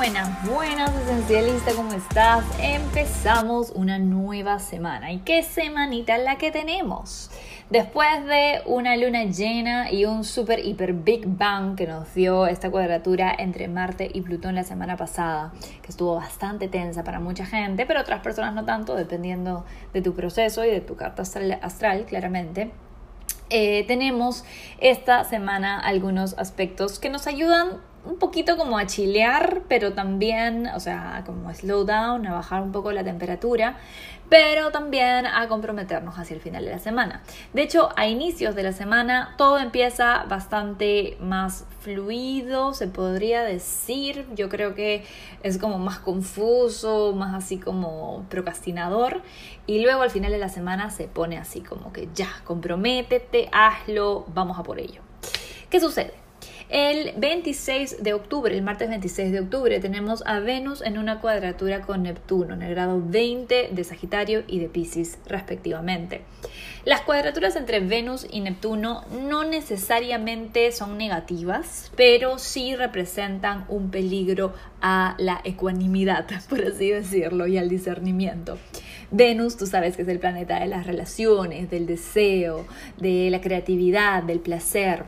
Buenas, buenas, esencialista, ¿cómo estás? Empezamos una nueva semana. ¿Y qué semanita la que tenemos? Después de una luna llena y un super hiper big bang que nos dio esta cuadratura entre Marte y Plutón la semana pasada, que estuvo bastante tensa para mucha gente, pero otras personas no tanto, dependiendo de tu proceso y de tu carta astral, claramente. Eh, tenemos esta semana algunos aspectos que nos ayudan un poquito como a chilear, pero también, o sea, como slow down, a bajar un poco la temperatura, pero también a comprometernos hacia el final de la semana. De hecho, a inicios de la semana todo empieza bastante más fluido, se podría decir. Yo creo que es como más confuso, más así como procrastinador. Y luego al final de la semana se pone así como que ya, comprométete, hazlo, vamos a por ello. ¿Qué sucede? El 26 de octubre, el martes 26 de octubre, tenemos a Venus en una cuadratura con Neptuno, en el grado 20 de Sagitario y de Pisces, respectivamente. Las cuadraturas entre Venus y Neptuno no necesariamente son negativas, pero sí representan un peligro a la ecuanimidad, por así decirlo, y al discernimiento. Venus, tú sabes que es el planeta de las relaciones, del deseo, de la creatividad, del placer.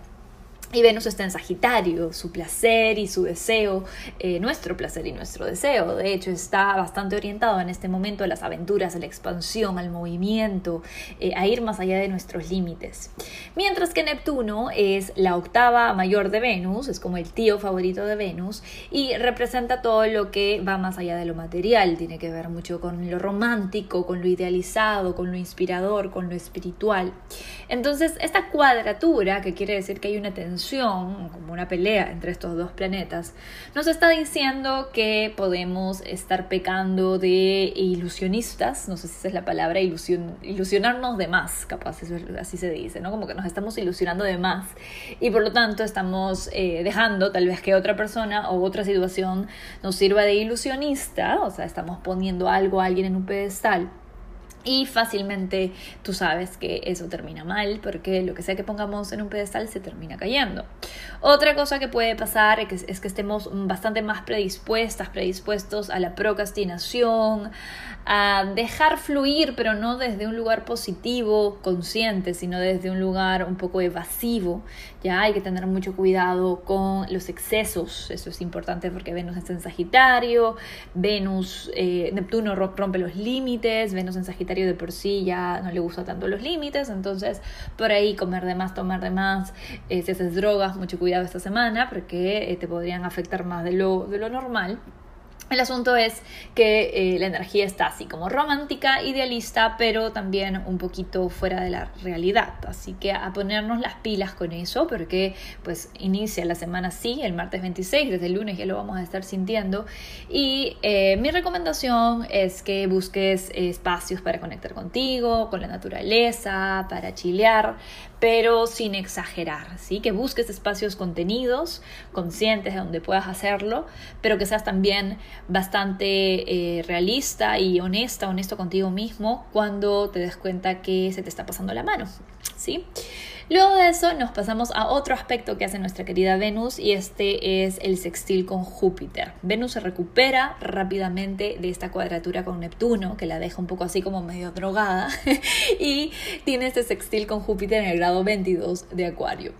Y Venus está en Sagitario, su placer y su deseo, eh, nuestro placer y nuestro deseo. De hecho, está bastante orientado en este momento a las aventuras, a la expansión, al movimiento, eh, a ir más allá de nuestros límites. Mientras que Neptuno es la octava mayor de Venus, es como el tío favorito de Venus, y representa todo lo que va más allá de lo material. Tiene que ver mucho con lo romántico, con lo idealizado, con lo inspirador, con lo espiritual. Entonces, esta cuadratura, que quiere decir que hay una tensión, como una pelea entre estos dos planetas, nos está diciendo que podemos estar pecando de ilusionistas, no sé si esa es la palabra, ilusión, ilusionarnos de más, capaz, eso así se dice, ¿no? Como que nos estamos ilusionando de más y por lo tanto estamos eh, dejando tal vez que otra persona o otra situación nos sirva de ilusionista, o sea, estamos poniendo algo a alguien en un pedestal y fácilmente tú sabes que eso termina mal porque lo que sea que pongamos en un pedestal se termina cayendo. Otra cosa que puede pasar es que, es que estemos bastante más predispuestas, predispuestos a la procrastinación, a dejar fluir, pero no desde un lugar positivo, consciente, sino desde un lugar un poco evasivo. Ya hay que tener mucho cuidado con los excesos, eso es importante porque Venus está en Sagitario, Venus, eh, Neptuno rompe los límites, Venus en Sagitario de por sí ya no le gusta tanto los límites, entonces por ahí comer de más, tomar de más, eh, si haces drogas, mucho cuidado esta semana porque eh, te podrían afectar más de lo, de lo normal. El asunto es que eh, la energía está así como romántica, idealista, pero también un poquito fuera de la realidad. Así que a ponernos las pilas con eso, porque pues inicia la semana sí, el martes 26, desde el lunes ya lo vamos a estar sintiendo. Y eh, mi recomendación es que busques espacios para conectar contigo, con la naturaleza, para chilear, pero sin exagerar, ¿sí? Que busques espacios contenidos, conscientes de donde puedas hacerlo, pero que seas también bastante eh, realista y honesta, honesto contigo mismo cuando te des cuenta que se te está pasando la mano, ¿sí? Luego de eso nos pasamos a otro aspecto que hace nuestra querida Venus y este es el sextil con Júpiter. Venus se recupera rápidamente de esta cuadratura con Neptuno, que la deja un poco así como medio drogada, y tiene este sextil con Júpiter en el grado 22 de Acuario.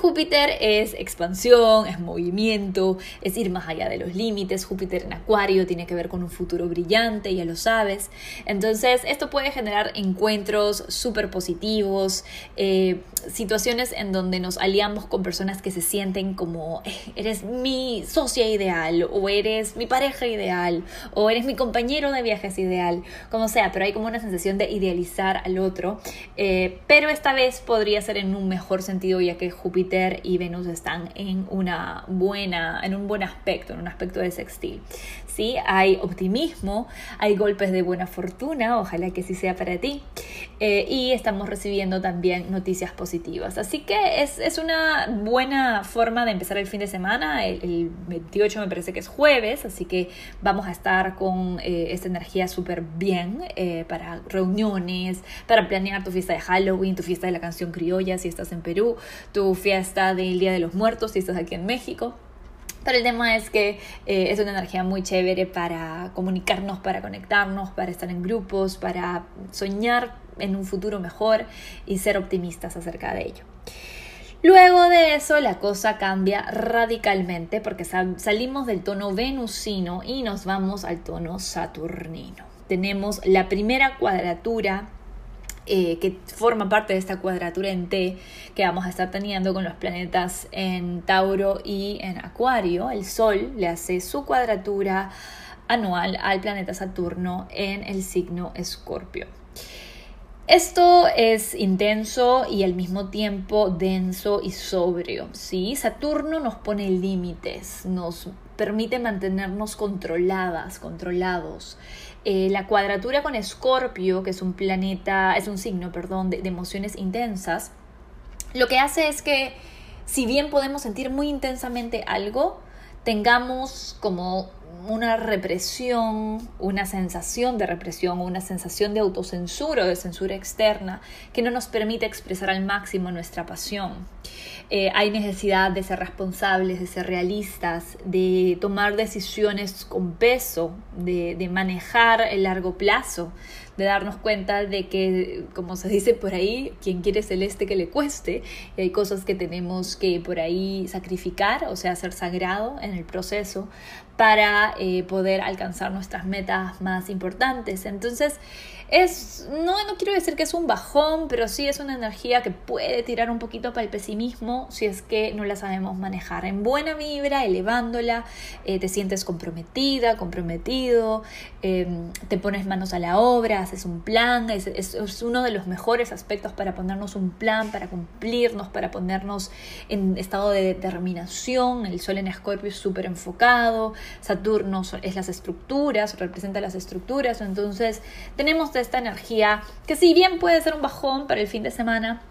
Júpiter es expansión, es movimiento, es ir más allá de los límites. Júpiter en Acuario tiene que ver con un futuro brillante, ya lo sabes. Entonces, esto puede generar encuentros súper positivos, eh, situaciones en donde nos aliamos con personas que se sienten como eh, eres mi socia ideal, o eres mi pareja ideal, o eres mi compañero de viajes ideal, como sea, pero hay como una sensación de idealizar al otro. Eh, pero esta vez podría ser en un mejor sentido, ya que Júpiter Júpiter y Venus están en, una buena, en un buen aspecto, en un aspecto de sextil. ¿sí? Hay optimismo, hay golpes de buena fortuna, ojalá que sí sea para ti. Eh, y estamos recibiendo también noticias positivas. Así que es, es, una buena forma de empezar el fin de semana. El, 28 me parece que es jueves, así que vamos a estar con eh, esta energía súper bien eh, para reuniones, para planear tu fiesta de Halloween, tu fiesta de la canción criolla si estás en Perú, tu fiesta del Día de los Muertos si estás aquí en México. Pero el tema es que eh, es una energía muy chévere para comunicarnos, para conectarnos, para estar en grupos, para soñar en un futuro mejor y ser optimistas acerca de ello. Luego de eso la cosa cambia radicalmente porque salimos del tono venusino y nos vamos al tono saturnino. Tenemos la primera cuadratura eh, que forma parte de esta cuadratura en T que vamos a estar teniendo con los planetas en Tauro y en Acuario. El Sol le hace su cuadratura anual al planeta Saturno en el signo Escorpio. Esto es intenso y al mismo tiempo denso y sobrio. ¿sí? Saturno nos pone límites, nos permite mantenernos controladas, controlados. Eh, la cuadratura con Escorpio, que es un planeta, es un signo, perdón, de, de emociones intensas, lo que hace es que si bien podemos sentir muy intensamente algo, tengamos como una represión, una sensación de represión, una sensación de autocensura o de censura externa que no nos permite expresar al máximo nuestra pasión. Eh, hay necesidad de ser responsables, de ser realistas, de tomar decisiones con peso, de, de manejar el largo plazo, de darnos cuenta de que, como se dice por ahí, quien quiere celeste que le cueste, y hay cosas que tenemos que por ahí sacrificar, o sea, ser sagrado en el proceso para eh, poder alcanzar nuestras metas más importantes. Entonces, es, no, no quiero decir que es un bajón, pero sí es una energía que puede tirar un poquito para el pesimismo si es que no la sabemos manejar. En buena vibra, elevándola, eh, te sientes comprometida, comprometido, em, te pones manos a la obra, haces un plan, es, es, uno de los mejores aspectos para ponernos un plan, para cumplirnos, para ponernos en estado de determinación. El sol en Escorpio es súper enfocado, Saturno es las estructuras, representa las estructuras, entonces tenemos esta energía que si bien puede ser un bajón para el fin de semana,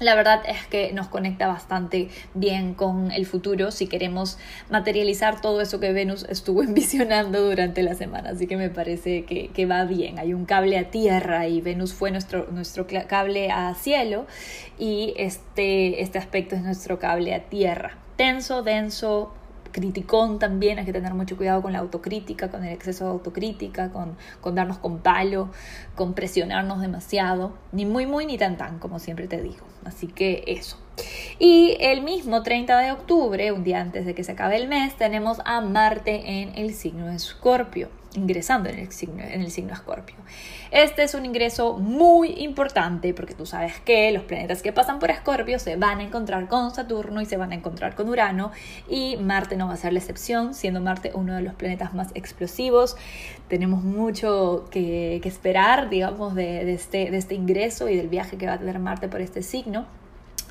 la verdad es que nos conecta bastante bien con el futuro si queremos materializar todo eso que Venus estuvo envisionando durante la semana. Así que me parece que, que va bien. Hay un cable a tierra y Venus fue nuestro, nuestro cable a cielo y este, este aspecto es nuestro cable a tierra. Tenso, denso, criticón también, hay que tener mucho cuidado con la autocrítica, con el exceso de autocrítica, con, con darnos con palo, con presionarnos demasiado, ni muy muy ni tan tan, como siempre te digo. Así que eso. Y el mismo 30 de octubre, un día antes de que se acabe el mes, tenemos a Marte en el signo de Escorpio, ingresando en el signo, en el signo Escorpio. Este es un ingreso muy importante porque tú sabes que los planetas que pasan por Escorpio se van a encontrar con Saturno y se van a encontrar con Urano y Marte no va a ser la excepción, siendo Marte uno de los planetas más explosivos. Tenemos mucho que, esperar, digamos, de, este, de este ingreso y del viaje que va a tener Marte por este signo.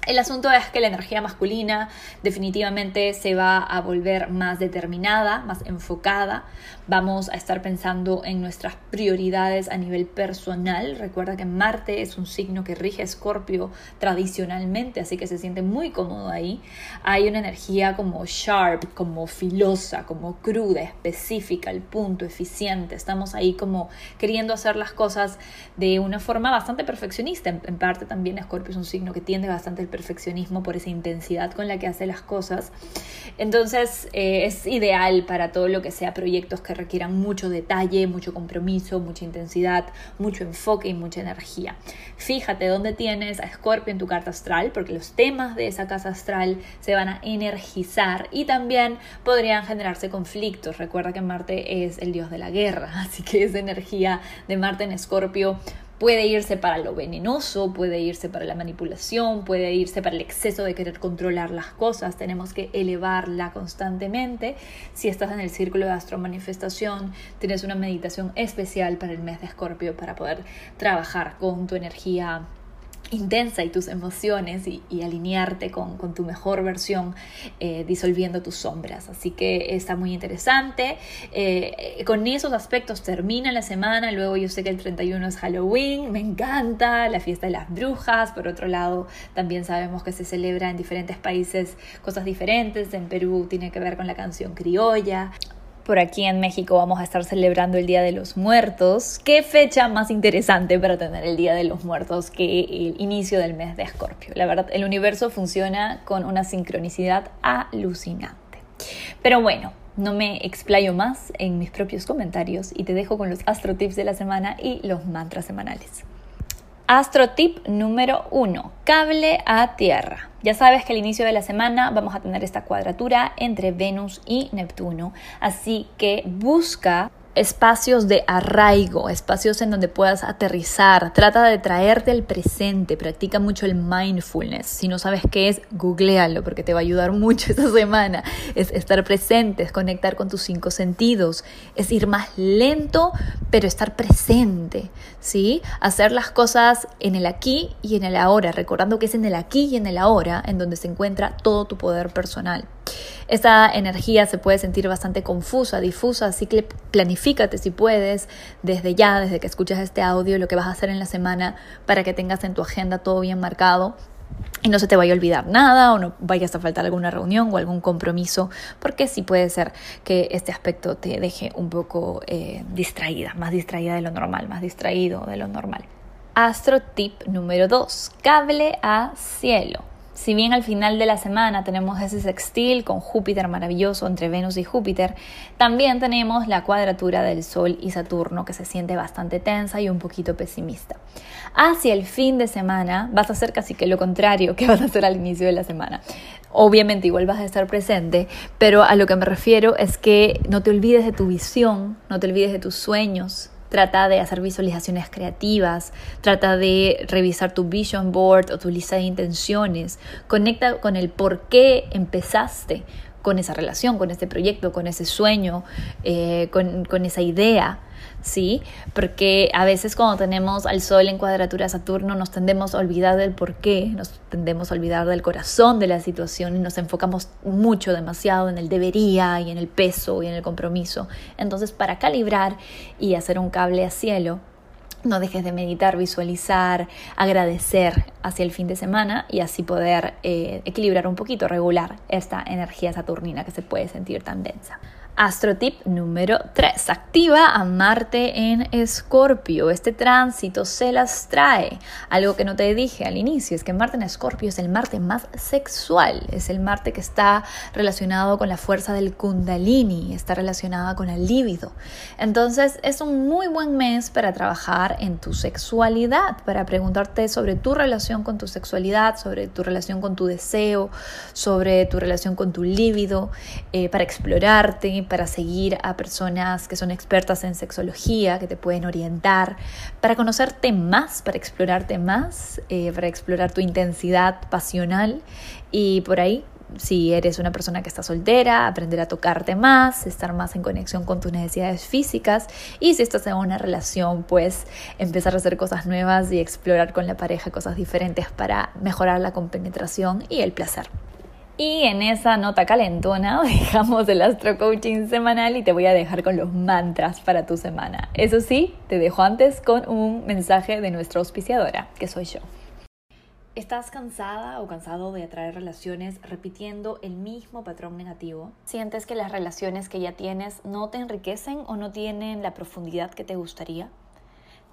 El asunto es que la energía masculina definitivamente se va a volver más determinada, más enfocada. Vamos a estar pensando en nuestras prioridades a nivel personal. Recuerda que Marte es un signo que rige Escorpio tradicionalmente, así que se siente muy cómodo ahí. Hay una energía como sharp, como filosa, como cruda, específica, al punto, eficiente. Estamos ahí como queriendo hacer las cosas de una forma bastante perfeccionista. En, parte también Escorpio es un signo que tiende bastante el perfeccionismo por esa intensidad con la que hace las cosas. Entonces eh, es ideal para todo lo que sea proyectos que requieran mucho detalle, mucho compromiso, mucha intensidad, mucho enfoque y mucha energía. Fíjate dónde tienes a Scorpio en tu carta astral, porque los temas de esa casa astral se van a energizar y también podrían generarse conflictos. Recuerda que Marte es el dios de la guerra, así que esa energía de Marte en Escorpio Puede irse para lo venenoso, puede irse para la manipulación, puede irse para el exceso de querer controlar las cosas. Tenemos que elevarla constantemente. Si estás en el círculo de astromanifestación, tienes una meditación especial para el mes de Escorpio para poder trabajar con tu energía intensa y tus emociones y, alinearte con, tu mejor versión eh, disolviendo tus sombras. Así que está muy interesante. Eh, con esos aspectos termina la semana. Luego yo sé que el 31 es Halloween. Me encanta la fiesta de las brujas. Por otro lado, también sabemos que se celebra en diferentes países cosas diferentes. En Perú tiene que ver con la canción criolla. Por aquí en México vamos a estar celebrando el Día de los Muertos. ¿Qué fecha más interesante para tener el Día de los Muertos que el inicio del mes de Escorpio? La verdad, el universo funciona con una sincronicidad alucinante. Pero bueno, no me explayo más en mis propios comentarios y te dejo con los astro tips de la semana y los mantras semanales. Astro tip número 1. Cable a tierra. Ya sabes que al inicio de la semana vamos a tener esta cuadratura entre Venus y Neptuno, así que busca espacios de arraigo, espacios en donde puedas aterrizar. Trata de traerte el presente, practica mucho el mindfulness. Si no sabes qué es, googlealo porque te va a ayudar mucho esta semana. Es estar presente, es conectar con tus cinco sentidos, es ir más lento, pero estar presente, ¿sí? Hacer las cosas en el aquí y en el ahora, recordando que es en el aquí y en el ahora en donde se encuentra todo tu poder personal. Esta energía se puede sentir bastante confusa, difusa, así que planifícate si puedes desde ya, desde que escuchas este audio, lo que vas a hacer en la semana para que tengas en tu agenda todo bien marcado y no se te vaya a olvidar nada o no vayas a faltar alguna reunión o algún compromiso, porque sí puede ser que este aspecto te deje un poco eh, distraída, más distraída de lo normal, más distraído de lo normal. Astro tip número 2, cable a cielo. Si bien al final de la semana tenemos ese sextil con Júpiter maravilloso entre Venus y Júpiter, también tenemos la cuadratura del Sol y Saturno que se siente bastante tensa y un poquito pesimista. Hacia el fin de semana vas a hacer casi que lo contrario que vas a hacer al inicio de la semana. Obviamente igual vas a estar presente, pero a lo que me refiero es que no te olvides de tu visión, no te olvides de tus sueños, Trata de hacer visualizaciones creativas, trata de revisar tu vision board o tu lista de intenciones, conecta con el por qué empezaste con esa relación, con ese proyecto, con ese sueño, eh, con, con esa idea. ¿Sí? Porque a veces cuando tenemos al Sol en cuadratura a Saturno nos tendemos a olvidar del por qué, nos tendemos a olvidar del corazón de la situación y nos enfocamos mucho, demasiado en el debería y en el peso y en el compromiso. Entonces, para calibrar y hacer un cable a cielo, no dejes de meditar, visualizar, agradecer hacia el fin de semana y así poder eh, equilibrar un poquito, regular esta energía saturnina que se puede sentir tan densa. Astrotip número 3. Activa a Marte en Escorpio. Este tránsito se las trae. Algo que no te dije al inicio es que Marte en Escorpio es el Marte más sexual. Es el Marte que está relacionado con la fuerza del Kundalini, está relacionada con el líbido. Entonces es un muy buen mes para trabajar en tu sexualidad, para preguntarte sobre tu relación con tu sexualidad, sobre tu relación con tu deseo, sobre tu relación con tu líbido, eh, para explorarte para seguir a personas que son expertas en sexología, que te pueden orientar, para conocerte más, para explorarte más, eh, para explorar tu intensidad pasional y por ahí si eres una persona que está soltera, aprender a tocarte más, estar más en conexión con tus necesidades físicas y si estás en una relación, pues empezar a hacer cosas nuevas y explorar con la pareja cosas diferentes para mejorar la compenetración y el placer. Y en esa nota calentona dejamos el astro coaching semanal y te voy a dejar con los mantras para tu semana. Eso sí, te dejo antes con un mensaje de nuestra auspiciadora, que soy yo. ¿Estás cansada o cansado de atraer relaciones repitiendo el mismo patrón negativo? ¿Sientes que las relaciones que ya tienes no te enriquecen o no tienen la profundidad que te gustaría?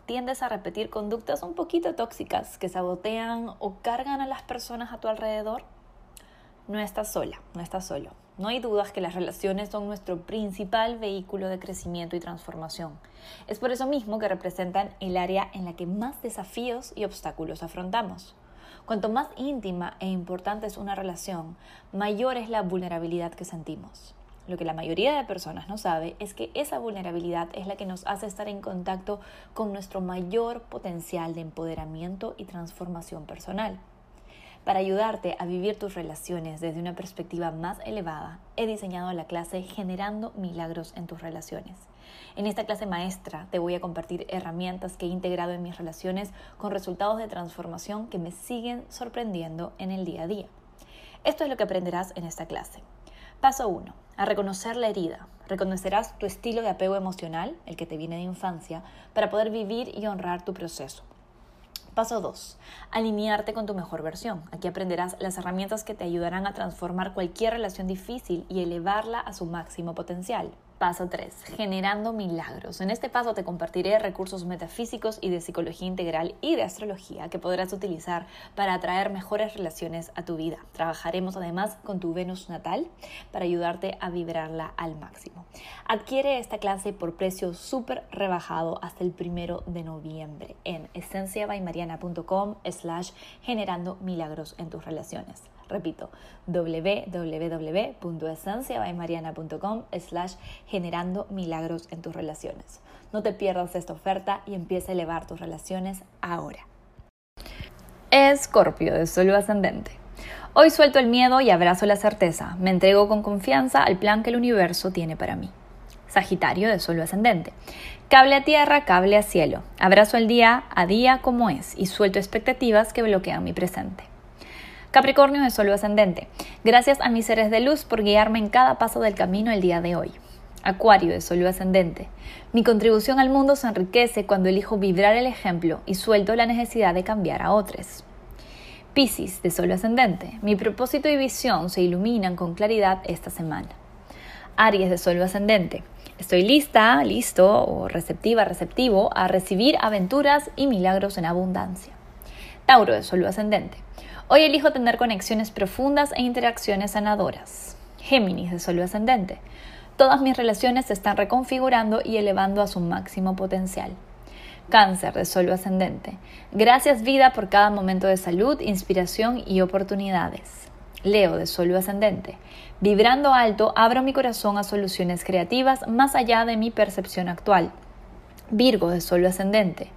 ¿Tiendes a repetir conductas un poquito tóxicas que sabotean o cargan a las personas a tu alrededor? No estás sola, no estás solo. No hay dudas que las relaciones son nuestro principal vehículo de crecimiento y transformación. Es por eso mismo que representan el área en la que más desafíos y obstáculos afrontamos. Cuanto más íntima e importante es una relación, mayor es la vulnerabilidad que sentimos. Lo que la mayoría de personas no sabe es que esa vulnerabilidad es la que nos hace estar en contacto con nuestro mayor potencial de empoderamiento y transformación personal. Para ayudarte a vivir tus relaciones desde una perspectiva más elevada, he diseñado la clase Generando Milagros en tus relaciones. En esta clase maestra te voy a compartir herramientas que he integrado en mis relaciones con resultados de transformación que me siguen sorprendiendo en el día a día. Esto es lo que aprenderás en esta clase. Paso 1. A reconocer la herida. Reconocerás tu estilo de apego emocional, el que te viene de infancia, para poder vivir y honrar tu proceso. Paso 2. Alinearte con tu mejor versión. Aquí aprenderás las herramientas que te ayudarán a transformar cualquier relación difícil y elevarla a su máximo potencial. Paso 3. Generando milagros. En este paso te compartiré recursos metafísicos y de psicología integral y de astrología que podrás utilizar para atraer mejores relaciones a tu vida. Trabajaremos además con tu Venus natal para ayudarte a vibrarla al máximo. Adquiere esta clase por precio súper rebajado hasta el primero de noviembre en esenciabaymariana.com slash generando milagros en tus relaciones. Repito, www.esenciabaymariana.com slash generando milagros en tus relaciones. No te pierdas esta oferta y empieza a elevar tus relaciones ahora. Escorpio de Sol Ascendente. Hoy suelto el miedo y abrazo la certeza. Me entrego con confianza al plan que el universo tiene para mí. Sagitario de Sol Ascendente. Cable a tierra, cable a cielo. Abrazo el día a día como es y suelto expectativas que bloquean mi presente. Capricornio de Sol ascendente. Gracias a mis seres de luz por guiarme en cada paso del camino el día de hoy. Acuario de Sol ascendente. Mi contribución al mundo se enriquece cuando elijo vibrar el ejemplo y suelto la necesidad de cambiar a otros. Piscis de Sol ascendente. Mi propósito y visión se iluminan con claridad esta semana. Aries de Sol ascendente. Estoy lista, listo o receptiva, receptivo a recibir aventuras y milagros en abundancia. Tauro de Sol ascendente. Hoy elijo tener conexiones profundas e interacciones sanadoras. Géminis de Sol ascendente. Todas mis relaciones se están reconfigurando y elevando a su máximo potencial. Cáncer de Sol ascendente. Gracias vida por cada momento de salud, inspiración y oportunidades. Leo de Sol ascendente. Vibrando alto, abro mi corazón a soluciones creativas más allá de mi percepción actual. Virgo de Sol ascendente.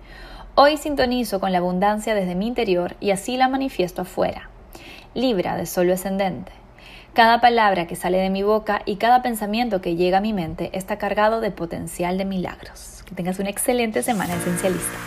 Hoy sintonizo con la abundancia desde mi interior y así la manifiesto afuera. Libra de Sol ascendente. Cada palabra que sale de mi boca y cada pensamiento que llega a mi mente está cargado de potencial de milagros. Que tengas una excelente semana esencialista.